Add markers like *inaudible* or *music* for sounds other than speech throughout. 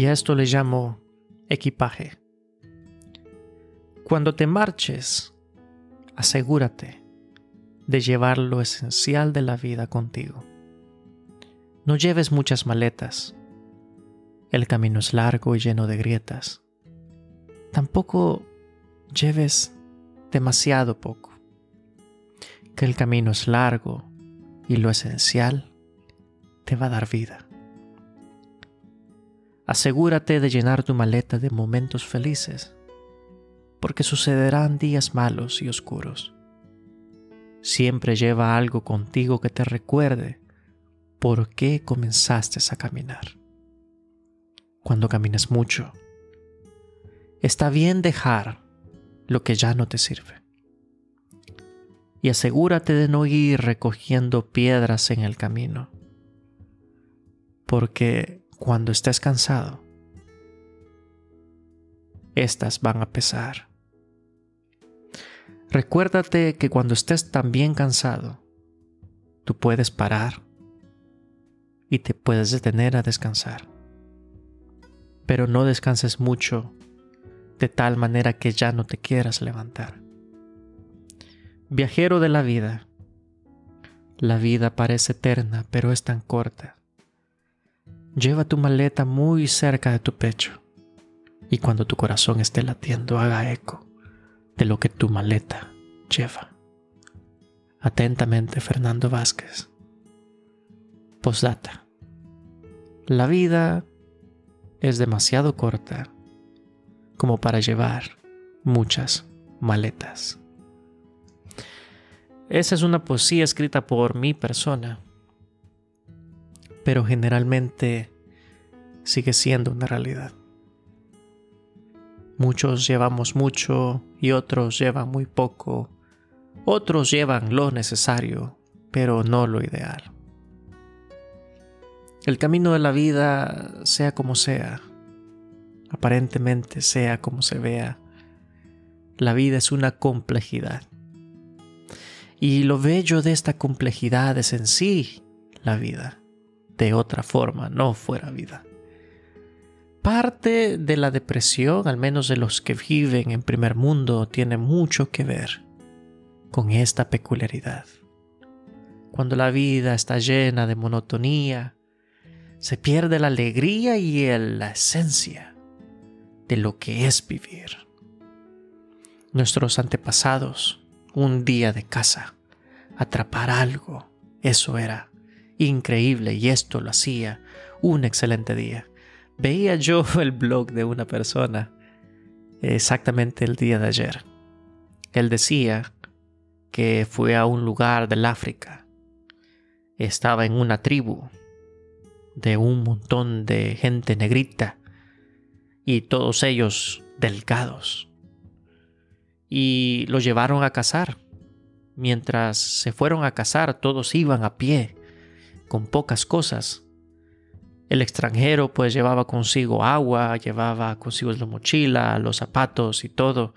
Y a esto le llamo equipaje. Cuando te marches, asegúrate de llevar lo esencial de la vida contigo. No lleves muchas maletas. El camino es largo y lleno de grietas. Tampoco lleves demasiado poco. Que el camino es largo y lo esencial te va a dar vida. Asegúrate de llenar tu maleta de momentos felices, porque sucederán días malos y oscuros. Siempre lleva algo contigo que te recuerde por qué comenzaste a caminar. Cuando caminas mucho, está bien dejar lo que ya no te sirve. Y asegúrate de no ir recogiendo piedras en el camino, porque cuando estés cansado, estas van a pesar. Recuérdate que cuando estés también cansado, tú puedes parar y te puedes detener a descansar. Pero no descanses mucho de tal manera que ya no te quieras levantar. Viajero de la vida, la vida parece eterna, pero es tan corta. Lleva tu maleta muy cerca de tu pecho y cuando tu corazón esté latiendo haga eco de lo que tu maleta lleva. Atentamente, Fernando Vázquez. Postdata. La vida es demasiado corta como para llevar muchas maletas. Esa es una poesía escrita por mi persona pero generalmente sigue siendo una realidad. Muchos llevamos mucho y otros llevan muy poco. Otros llevan lo necesario, pero no lo ideal. El camino de la vida, sea como sea, aparentemente sea como se vea, la vida es una complejidad. Y lo bello de esta complejidad es en sí la vida de otra forma no fuera vida. Parte de la depresión, al menos de los que viven en primer mundo, tiene mucho que ver con esta peculiaridad. Cuando la vida está llena de monotonía, se pierde la alegría y la esencia de lo que es vivir. Nuestros antepasados, un día de casa, atrapar algo, eso era increíble y esto lo hacía un excelente día. Veía yo *laughs* el blog de una persona exactamente el día de ayer. Él decía que fue a un lugar del África. Estaba en una tribu de un montón de gente negrita y todos ellos delgados. Y lo llevaron a cazar. Mientras se fueron a cazar, todos iban a pie con pocas cosas. El extranjero pues llevaba consigo agua, llevaba consigo la mochila, los zapatos y todo.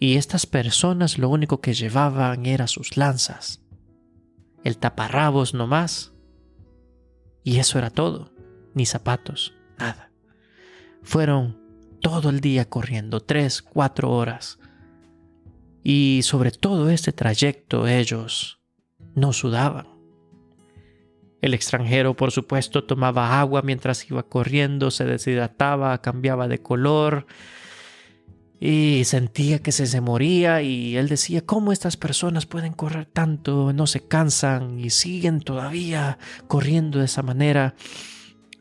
Y estas personas lo único que llevaban era sus lanzas. El taparrabos nomás. Y eso era todo. Ni zapatos, nada. Fueron todo el día corriendo, tres, cuatro horas. Y sobre todo este trayecto ellos no sudaban. El extranjero, por supuesto, tomaba agua mientras iba corriendo, se deshidrataba, cambiaba de color y sentía que se, se moría y él decía, ¿cómo estas personas pueden correr tanto, no se cansan y siguen todavía corriendo de esa manera?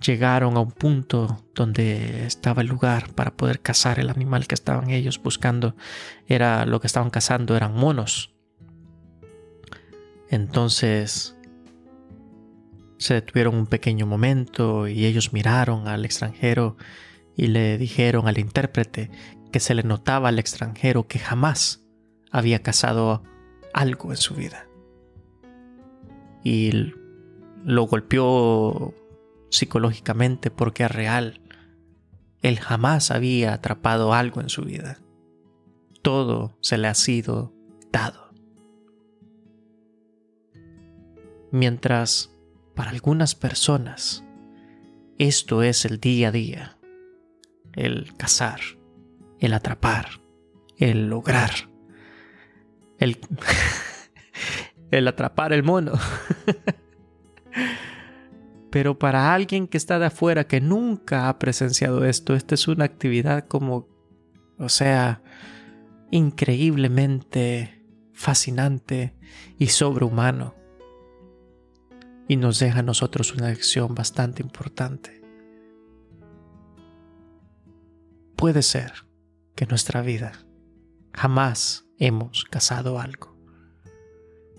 Llegaron a un punto donde estaba el lugar para poder cazar el animal que estaban ellos buscando. Era lo que estaban cazando, eran monos. Entonces se detuvieron un pequeño momento y ellos miraron al extranjero y le dijeron al intérprete que se le notaba al extranjero que jamás había cazado algo en su vida. Y lo golpeó psicológicamente porque es real. Él jamás había atrapado algo en su vida. Todo se le ha sido dado. Mientras para algunas personas, esto es el día a día. el cazar, el atrapar, el lograr, el, *laughs* el atrapar el mono. *laughs* Pero para alguien que está de afuera, que nunca ha presenciado esto, esta es una actividad como, o sea, increíblemente fascinante y sobrehumano. Y nos deja a nosotros una lección bastante importante. Puede ser que en nuestra vida jamás hemos cazado algo.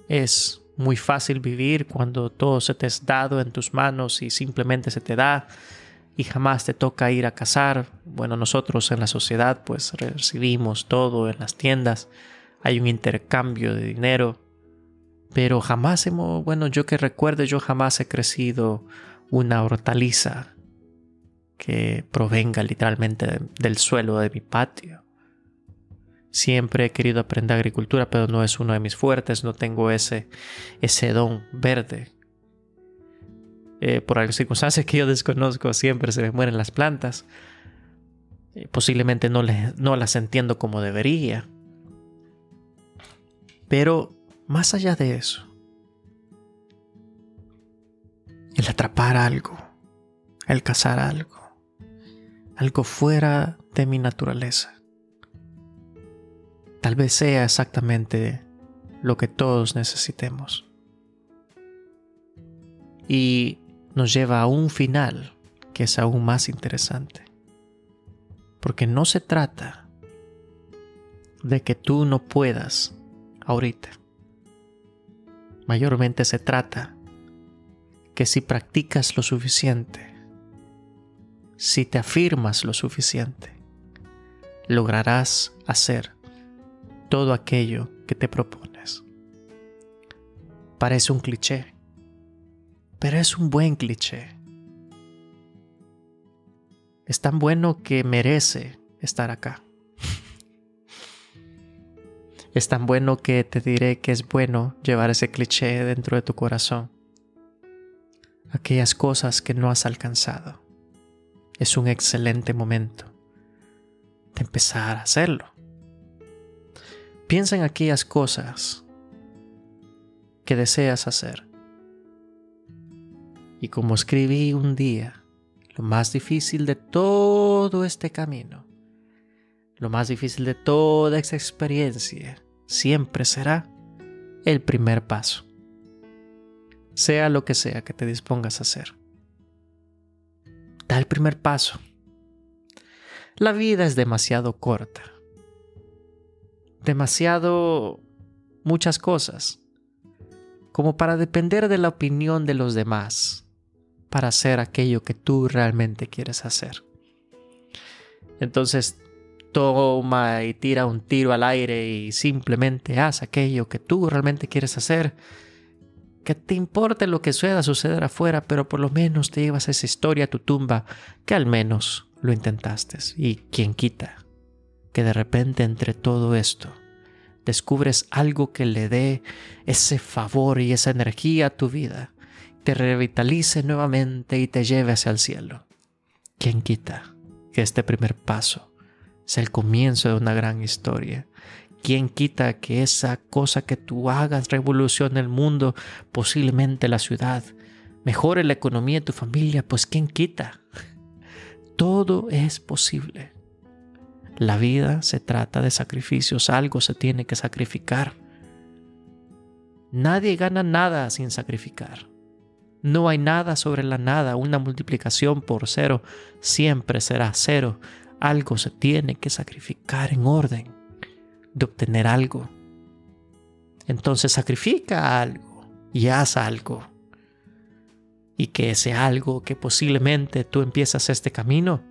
Es muy fácil vivir cuando todo se te es dado en tus manos y simplemente se te da y jamás te toca ir a cazar. Bueno, nosotros en la sociedad pues recibimos todo en las tiendas, hay un intercambio de dinero, pero jamás hemos, bueno, yo que recuerde, yo jamás he crecido una hortaliza que provenga literalmente del suelo de mi patio. Siempre he querido aprender agricultura, pero no es uno de mis fuertes, no tengo ese, ese don verde. Eh, por algunas circunstancias que yo desconozco, siempre se me mueren las plantas. Eh, posiblemente no, no las entiendo como debería. Pero más allá de eso, el atrapar algo, el cazar algo, algo fuera de mi naturaleza tal vez sea exactamente lo que todos necesitemos. Y nos lleva a un final que es aún más interesante. Porque no se trata de que tú no puedas ahorita. Mayormente se trata que si practicas lo suficiente, si te afirmas lo suficiente, lograrás hacer todo aquello que te propones. Parece un cliché, pero es un buen cliché. Es tan bueno que merece estar acá. Es tan bueno que te diré que es bueno llevar ese cliché dentro de tu corazón. Aquellas cosas que no has alcanzado. Es un excelente momento de empezar a hacerlo. Piensa en aquellas cosas que deseas hacer. Y como escribí un día, lo más difícil de todo este camino, lo más difícil de toda esta experiencia, siempre será el primer paso. Sea lo que sea que te dispongas a hacer. Da el primer paso. La vida es demasiado corta demasiado muchas cosas, como para depender de la opinión de los demás, para hacer aquello que tú realmente quieres hacer. Entonces, toma y tira un tiro al aire y simplemente haz aquello que tú realmente quieres hacer. Que te importe lo que suceda suceder afuera, pero por lo menos te llevas esa historia a tu tumba, que al menos lo intentaste. Y quien quita que de repente entre todo esto descubres algo que le dé ese favor y esa energía a tu vida, te revitalice nuevamente y te lleve hacia el cielo. ¿Quién quita que este primer paso sea el comienzo de una gran historia? ¿Quién quita que esa cosa que tú hagas revolucione el mundo, posiblemente la ciudad, mejore la economía de tu familia? Pues ¿quién quita? *laughs* Todo es posible. La vida se trata de sacrificios, algo se tiene que sacrificar. Nadie gana nada sin sacrificar. No hay nada sobre la nada, una multiplicación por cero siempre será cero. Algo se tiene que sacrificar en orden de obtener algo. Entonces sacrifica algo y haz algo. Y que ese algo que posiblemente tú empiezas este camino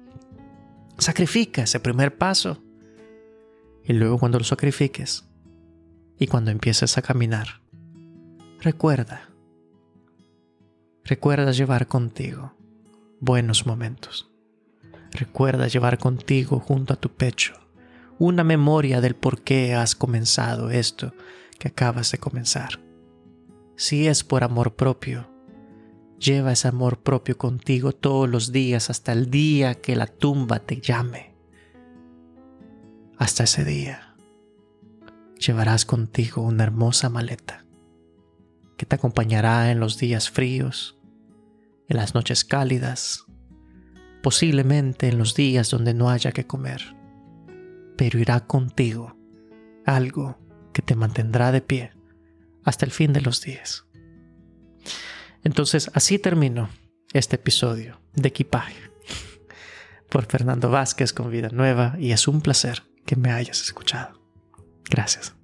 Sacrifica ese primer paso. Y luego cuando lo sacrifiques y cuando empieces a caminar, recuerda, recuerda llevar contigo buenos momentos. Recuerda llevar contigo junto a tu pecho una memoria del por qué has comenzado esto que acabas de comenzar. Si es por amor propio, Lleva ese amor propio contigo todos los días hasta el día que la tumba te llame. Hasta ese día llevarás contigo una hermosa maleta que te acompañará en los días fríos, en las noches cálidas, posiblemente en los días donde no haya que comer, pero irá contigo algo que te mantendrá de pie hasta el fin de los días. Entonces así termino este episodio de equipaje por Fernando Vázquez con Vida Nueva y es un placer que me hayas escuchado. Gracias.